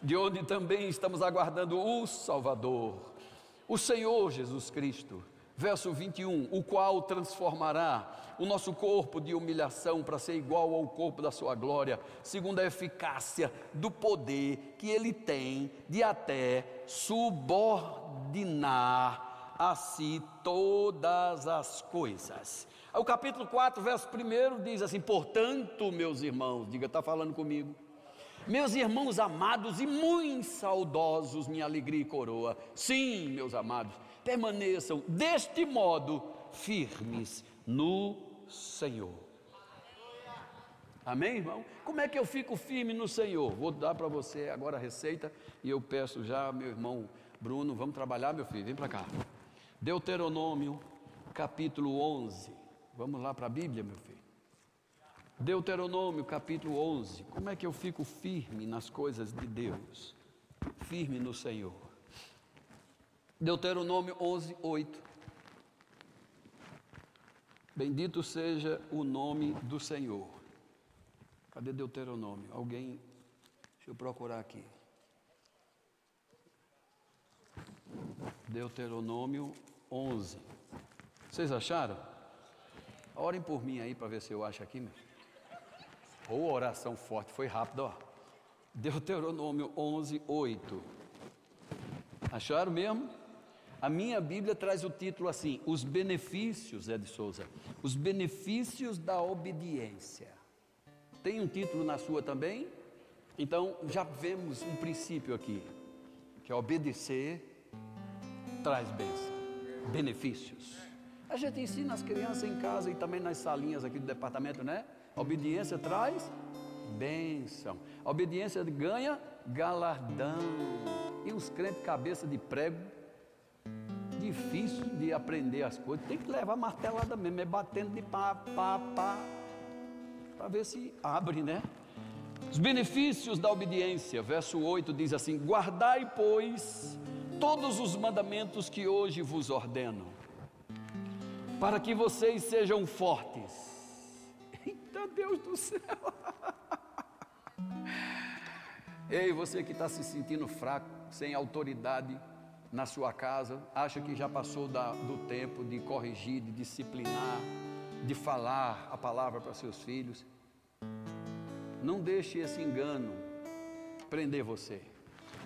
de onde também estamos aguardando o Salvador, o Senhor Jesus Cristo. Verso 21: O qual transformará o nosso corpo de humilhação para ser igual ao corpo da sua glória, segundo a eficácia do poder que ele tem de até subordinar a si todas as coisas. O capítulo 4, verso 1 diz assim: Portanto, meus irmãos, diga, está falando comigo. Meus irmãos amados e muito saudosos, minha alegria e coroa. Sim, meus amados, permaneçam deste modo firmes no Senhor. Amém, irmão? Como é que eu fico firme no Senhor? Vou dar para você agora a receita e eu peço já, meu irmão Bruno, vamos trabalhar, meu filho, vem para cá. Deuteronômio, capítulo 11. Vamos lá para a Bíblia, meu filho. Deuteronômio, capítulo 11. Como é que eu fico firme nas coisas de Deus? Firme no Senhor. Deuteronômio 11, 8. Bendito seja o nome do Senhor. Cadê Deuteronômio? Alguém, deixa eu procurar aqui. Deuteronômio 11. Vocês acharam? Orem por mim aí para ver se eu acho aqui, meu. Ou oração forte, foi rápido, ó. Deuteronômio 11, 8. Acharam mesmo? A minha Bíblia traz o título assim: Os benefícios, de Souza, os benefícios da obediência. Tem um título na sua também? Então já vemos um princípio aqui, que é obedecer traz bênção, benefícios. A gente ensina as crianças em casa e também nas salinhas aqui do departamento, né? A obediência traz bênção. A obediência ganha galardão. E uns crentes cabeça de prego difícil de aprender as coisas, tem que levar martelada mesmo, é batendo de pá, pá, pá, para ver se abre, né? Os benefícios da obediência, verso 8 diz assim: Guardai, pois, todos os mandamentos que hoje vos ordeno, para que vocês sejam fortes. <laughs> Eita Deus do céu! <laughs> Ei, você que está se sentindo fraco, sem autoridade na sua casa, acha que já passou da, do tempo de corrigir, de disciplinar, de falar a palavra para seus filhos. Não deixe esse engano prender você.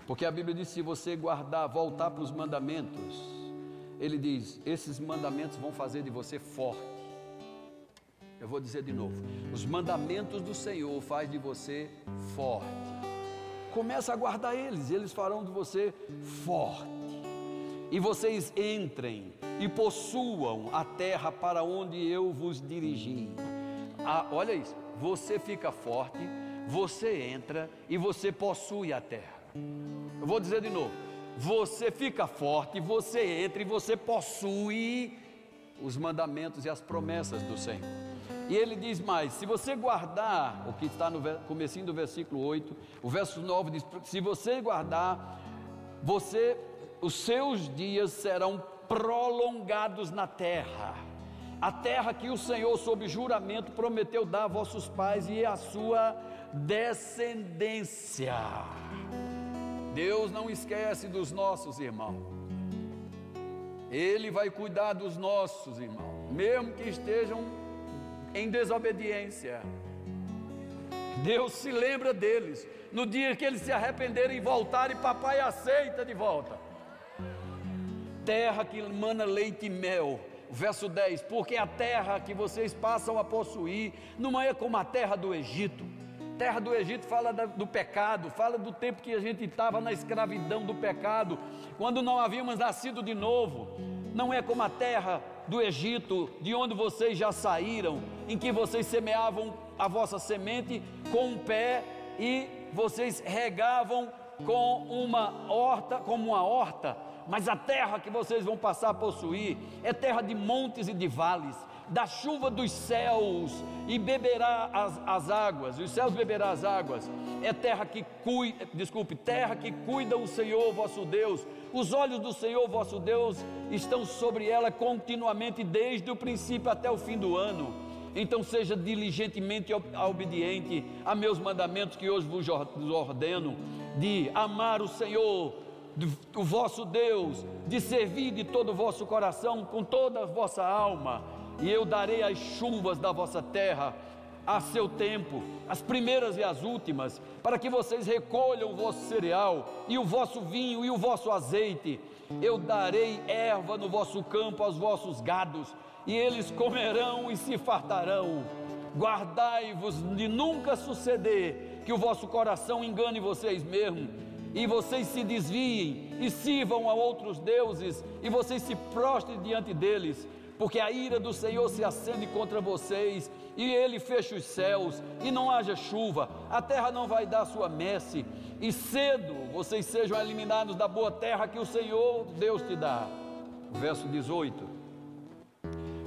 Porque a Bíblia diz: se você guardar, voltar para os mandamentos, ele diz: esses mandamentos vão fazer de você forte. Eu vou dizer de novo: os mandamentos do Senhor faz de você forte. Começa a guardar eles, eles farão de você forte. E vocês entrem e possuam a terra para onde eu vos dirigi. Ah, olha isso, você fica forte, você entra e você possui a terra. Eu vou dizer de novo: você fica forte, você entra e você possui os mandamentos e as promessas do Senhor. E ele diz mais: se você guardar, o que está no comecinho do versículo 8, o verso 9 diz: se você guardar, você, os seus dias serão prolongados na terra. A terra que o Senhor, sob juramento, prometeu dar a vossos pais e a sua descendência. Deus não esquece dos nossos irmãos. Ele vai cuidar dos nossos irmãos, mesmo que estejam em desobediência. Deus se lembra deles. No dia que eles se arrependerem e voltarem, papai aceita de volta. Terra que mana leite e mel. Verso 10: Porque a terra que vocês passam a possuir não é como a terra do Egito terra do Egito fala do pecado, fala do tempo que a gente estava na escravidão do pecado, quando não havíamos nascido de novo. Não é como a terra do Egito, de onde vocês já saíram, em que vocês semeavam a vossa semente com um pé e vocês regavam com uma horta, como uma horta, mas a terra que vocês vão passar a possuir é terra de montes e de vales, da chuva dos céus e beberá as, as águas, os céus beberá as águas. É terra que cuida, desculpe, terra que cuida o Senhor vosso Deus. Os olhos do Senhor vosso Deus estão sobre ela continuamente, desde o princípio até o fim do ano. Então seja diligentemente obediente a meus mandamentos que hoje vos ordeno, de amar o Senhor, o vosso Deus, de servir de todo o vosso coração, com toda a vossa alma e eu darei as chuvas da vossa terra a seu tempo, as primeiras e as últimas, para que vocês recolham o vosso cereal, e o vosso vinho e o vosso azeite. Eu darei erva no vosso campo aos vossos gados, e eles comerão e se fartarão. Guardai-vos de nunca suceder que o vosso coração engane vocês mesmos, e vocês se desviem e sirvam a outros deuses, e vocês se prostrem diante deles porque a ira do Senhor se acende contra vocês, e ele fecha os céus, e não haja chuva, a terra não vai dar sua messe, e cedo vocês sejam eliminados da boa terra que o Senhor Deus te dá. Verso 18: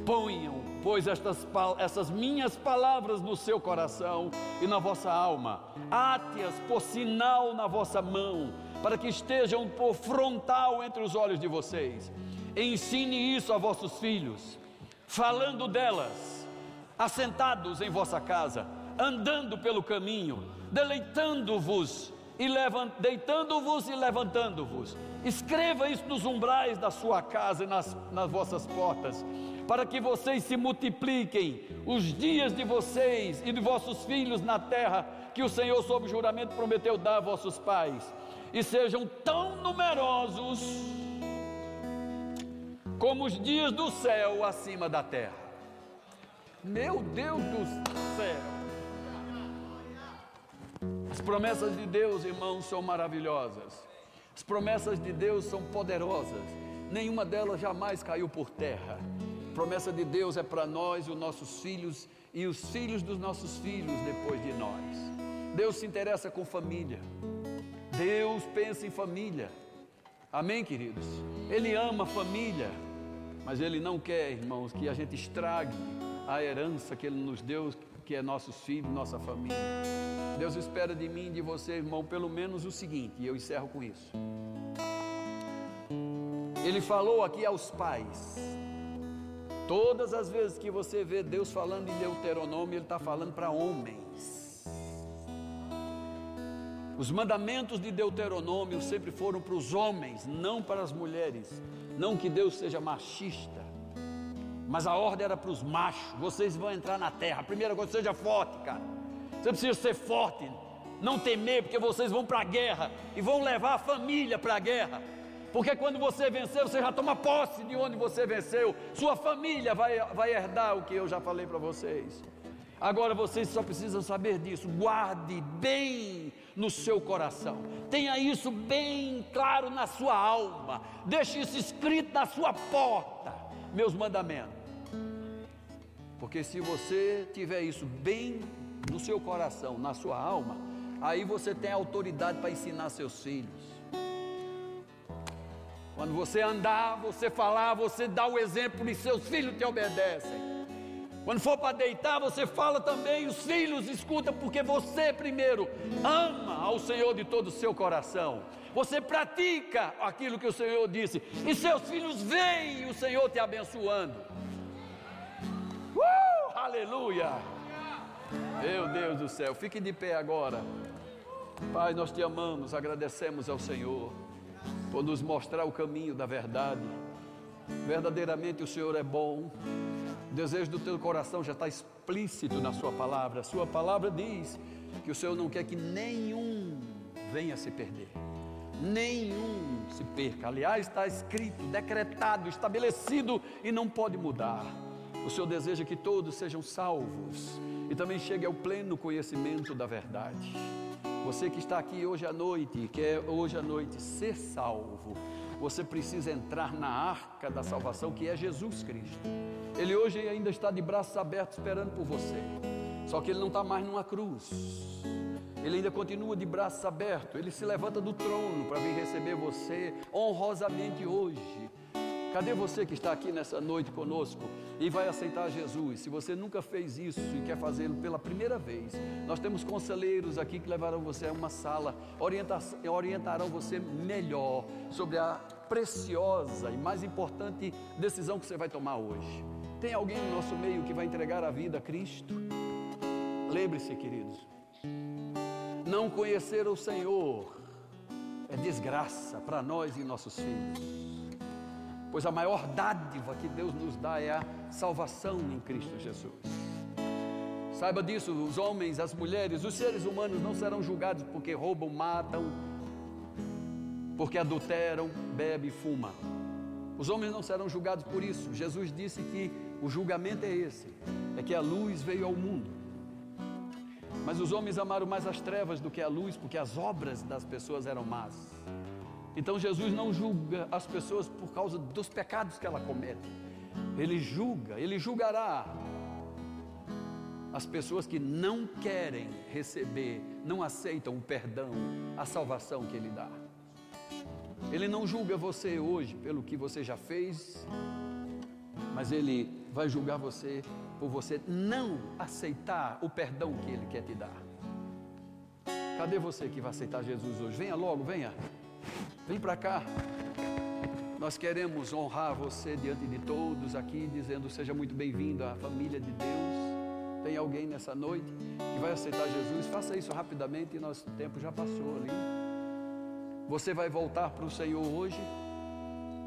Ponham, pois, estas, essas minhas palavras no seu coração e na vossa alma, ate-as por sinal na vossa mão, para que estejam por frontal entre os olhos de vocês. Ensine isso a vossos filhos, falando delas, assentados em vossa casa, andando pelo caminho, deleitando-vos e deitando-vos e levantando-vos. Escreva isso nos umbrais da sua casa e nas, nas vossas portas, para que vocês se multipliquem os dias de vocês e de vossos filhos na terra que o Senhor, sob juramento, prometeu dar a vossos pais, e sejam tão numerosos como os dias do céu acima da terra. Meu Deus do céu! As promessas de Deus, irmãos, são maravilhosas. As promessas de Deus são poderosas. Nenhuma delas jamais caiu por terra. A promessa de Deus é para nós, os nossos filhos e os filhos dos nossos filhos depois de nós. Deus se interessa com família. Deus pensa em família. Amém, queridos? Ele ama família, mas Ele não quer, irmãos, que a gente estrague a herança que Ele nos deu, que é nossos filhos, nossa família. Deus espera de mim e de você, irmão, pelo menos o seguinte, e eu encerro com isso. Ele falou aqui aos pais. Todas as vezes que você vê Deus falando em Deuteronômio, Ele está falando para homens. Os mandamentos de Deuteronômio sempre foram para os homens, não para as mulheres. Não que Deus seja machista, mas a ordem era para os machos. Vocês vão entrar na terra. A primeira coisa, seja forte, cara. Você precisa ser forte, não temer, porque vocês vão para a guerra e vão levar a família para a guerra. Porque quando você vencer, você já toma posse de onde você venceu. Sua família vai, vai herdar o que eu já falei para vocês. Agora vocês só precisam saber disso. Guarde bem no seu coração. Tenha isso bem claro na sua alma. Deixe isso escrito na sua porta. Meus mandamentos. Porque se você tiver isso bem no seu coração, na sua alma, aí você tem autoridade para ensinar seus filhos. Quando você andar, você falar, você dá o exemplo e seus filhos te obedecem. Quando for para deitar, você fala também, os filhos escutam, porque você primeiro ama ao Senhor de todo o seu coração. Você pratica aquilo que o Senhor disse, e seus filhos veem o Senhor te abençoando. Uh, aleluia! Meu Deus do céu, fique de pé agora. Pai, nós te amamos, agradecemos ao Senhor por nos mostrar o caminho da verdade. Verdadeiramente o Senhor é bom. O desejo do teu coração já está explícito na Sua palavra. A Sua palavra diz que o Senhor não quer que nenhum venha se perder. Nenhum se perca. Aliás, está escrito, decretado, estabelecido e não pode mudar. O Senhor deseja que todos sejam salvos e também chegue ao pleno conhecimento da verdade. Você que está aqui hoje à noite, quer hoje à noite ser salvo, você precisa entrar na arca da salvação que é Jesus Cristo. Ele hoje ainda está de braços abertos esperando por você. Só que ele não está mais numa cruz. Ele ainda continua de braços abertos. Ele se levanta do trono para vir receber você honrosamente hoje. Cadê você que está aqui nessa noite conosco e vai aceitar Jesus? Se você nunca fez isso e quer fazê-lo pela primeira vez, nós temos conselheiros aqui que levarão você a uma sala, orientarão você melhor sobre a preciosa e mais importante decisão que você vai tomar hoje. Tem alguém no nosso meio que vai entregar a vida a Cristo? Lembre-se, queridos, não conhecer o Senhor é desgraça para nós e nossos filhos pois a maior dádiva que Deus nos dá é a salvação em Cristo Jesus. Saiba disso, os homens, as mulheres, os seres humanos não serão julgados porque roubam, matam, porque adulteram, bebem e fumam. Os homens não serão julgados por isso. Jesus disse que o julgamento é esse: é que a luz veio ao mundo. Mas os homens amaram mais as trevas do que a luz, porque as obras das pessoas eram más. Então Jesus não julga as pessoas por causa dos pecados que ela comete. Ele julga, ele julgará as pessoas que não querem receber, não aceitam o perdão, a salvação que ele dá. Ele não julga você hoje pelo que você já fez, mas ele vai julgar você por você não aceitar o perdão que ele quer te dar. Cadê você que vai aceitar Jesus hoje? Venha logo, venha. Vem para cá. Nós queremos honrar você diante de todos aqui, dizendo: seja muito bem-vindo à família de Deus. Tem alguém nessa noite que vai aceitar Jesus? Faça isso rapidamente, nosso tempo já passou ali. Você vai voltar para o Senhor hoje?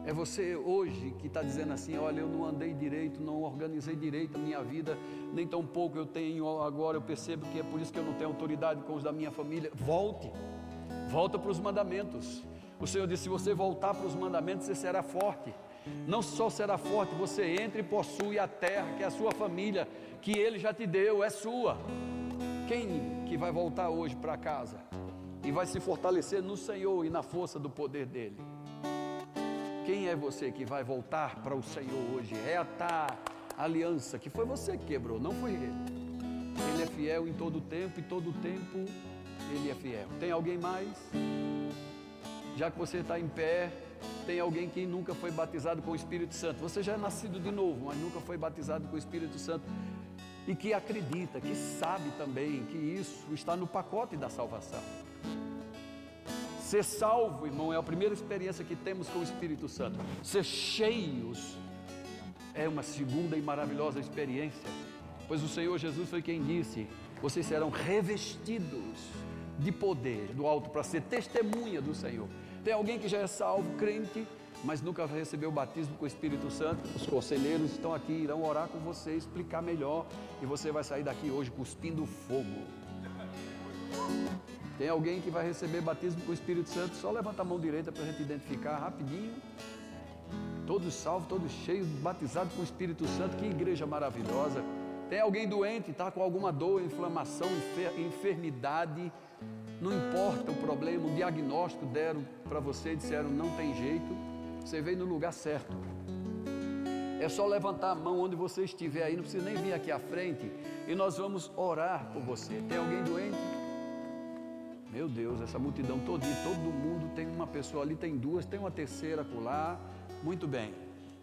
É você hoje que está dizendo assim: olha, eu não andei direito, não organizei direito a minha vida, nem tão pouco eu tenho agora, eu percebo que é por isso que eu não tenho autoridade com os da minha família. Volte, volta para os mandamentos. O Senhor disse: se você voltar para os mandamentos, você será forte. Não só será forte, você entra e possui a terra, que é a sua família, que Ele já te deu, é sua. Quem que vai voltar hoje para casa e vai se fortalecer no Senhor e na força do poder dEle? Quem é você que vai voltar para o Senhor hoje, reatar a aliança que foi você que quebrou, não foi Ele. Ele é fiel em todo tempo e todo tempo Ele é fiel. Tem alguém mais? Já que você está em pé, tem alguém que nunca foi batizado com o Espírito Santo. Você já é nascido de novo, mas nunca foi batizado com o Espírito Santo. E que acredita, que sabe também que isso está no pacote da salvação. Ser salvo, irmão, é a primeira experiência que temos com o Espírito Santo. Ser cheios é uma segunda e maravilhosa experiência. Pois o Senhor Jesus foi quem disse: vocês serão revestidos de poder do alto para ser testemunha do Senhor. Tem alguém que já é salvo, crente, mas nunca recebeu o batismo com o Espírito Santo? Os conselheiros estão aqui, irão orar com você, explicar melhor, e você vai sair daqui hoje cuspindo fogo. Tem alguém que vai receber batismo com o Espírito Santo? Só levanta a mão direita para a gente identificar rapidinho. Todos salvos, todos cheios, batizados com o Espírito Santo. Que igreja maravilhosa. Tem alguém doente, está com alguma dor, inflamação, enfermidade. Não importa o problema, o diagnóstico deram para você, disseram não tem jeito. Você veio no lugar certo. É só levantar a mão onde você estiver aí, não precisa nem vir aqui à frente. E nós vamos orar por você. Tem alguém doente? Meu Deus, essa multidão todinha, todo mundo tem uma pessoa ali, tem duas, tem uma terceira lá. Muito bem.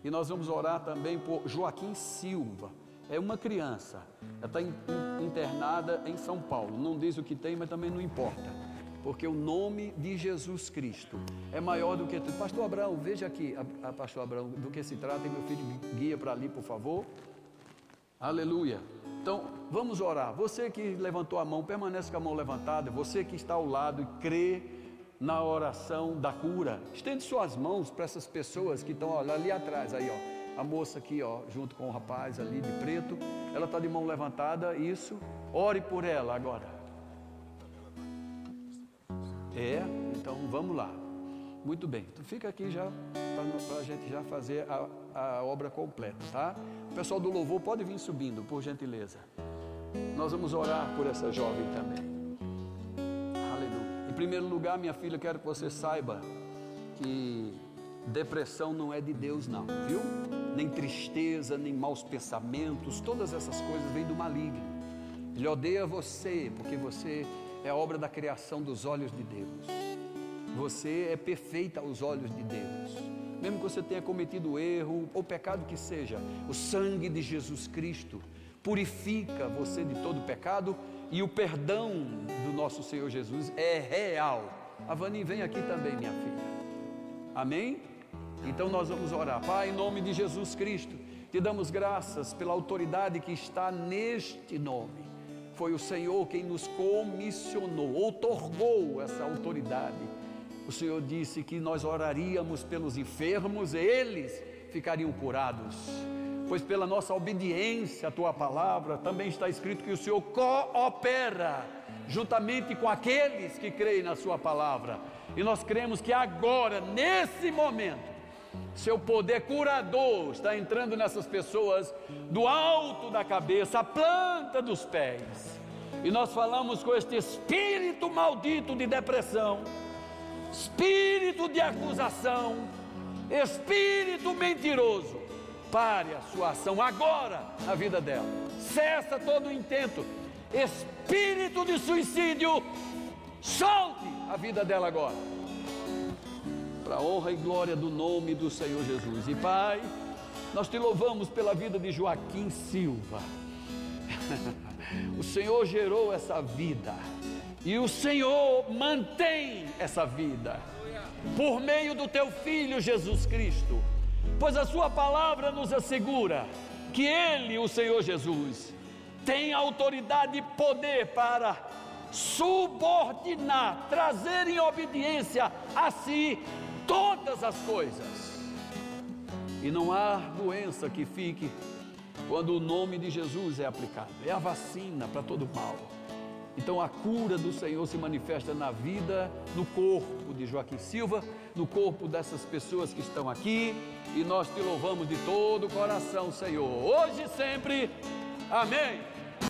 E nós vamos orar também por Joaquim Silva. É uma criança. Ela está internada em São Paulo. Não diz o que tem, mas também não importa. Porque o nome de Jesus Cristo é maior do que tudo. Pastor Abraão, veja aqui, a, a Pastor Abraão, do que se trata. E meu filho guia para ali, por favor. Aleluia. Então, vamos orar. Você que levantou a mão, permanece com a mão levantada. Você que está ao lado e crê na oração da cura. Estende suas mãos para essas pessoas que estão ali atrás, aí, ó. A moça aqui, ó, junto com o rapaz ali de preto, ela está de mão levantada, isso. Ore por ela agora. É, então vamos lá. Muito bem, então fica aqui já para a gente já fazer a, a obra completa, tá? O pessoal do louvor pode vir subindo, por gentileza. Nós vamos orar por essa jovem também. Aleluia. Em primeiro lugar, minha filha, quero que você saiba que depressão não é de Deus, não, viu? Nem tristeza, nem maus pensamentos, todas essas coisas vêm do maligno. Ele odeia você, porque você é obra da criação dos olhos de Deus. Você é perfeita aos olhos de Deus. Mesmo que você tenha cometido erro ou pecado que seja, o sangue de Jesus Cristo purifica você de todo pecado e o perdão do nosso Senhor Jesus é real. Avani, vem aqui também, minha filha. Amém? Então nós vamos orar. Pai, em nome de Jesus Cristo, te damos graças pela autoridade que está neste nome. Foi o Senhor quem nos comissionou, outorgou essa autoridade o Senhor disse que nós oraríamos pelos enfermos e eles ficariam curados. Pois pela nossa obediência à tua palavra, também está escrito que o Senhor coopera juntamente com aqueles que creem na sua palavra. E nós cremos que agora, nesse momento, seu poder curador está entrando nessas pessoas do alto da cabeça, a planta dos pés. E nós falamos com este espírito maldito de depressão espírito de acusação, espírito mentiroso, pare a sua ação agora na vida dela. Cessa todo o intento. Espírito de suicídio, solte a vida dela agora. Para a honra e glória do nome do Senhor Jesus. E Pai, nós te louvamos pela vida de Joaquim Silva. <laughs> o Senhor gerou essa vida e o Senhor mantém essa vida por meio do teu filho Jesus Cristo, pois a sua palavra nos assegura que ele, o Senhor Jesus, tem autoridade e poder para subordinar, trazer em obediência a si todas as coisas. E não há doença que fique quando o nome de Jesus é aplicado. É a vacina para todo mal. Então a cura do Senhor se manifesta na vida, no corpo de Joaquim Silva, no corpo dessas pessoas que estão aqui, e nós te louvamos de todo o coração, Senhor, hoje e sempre. Amém.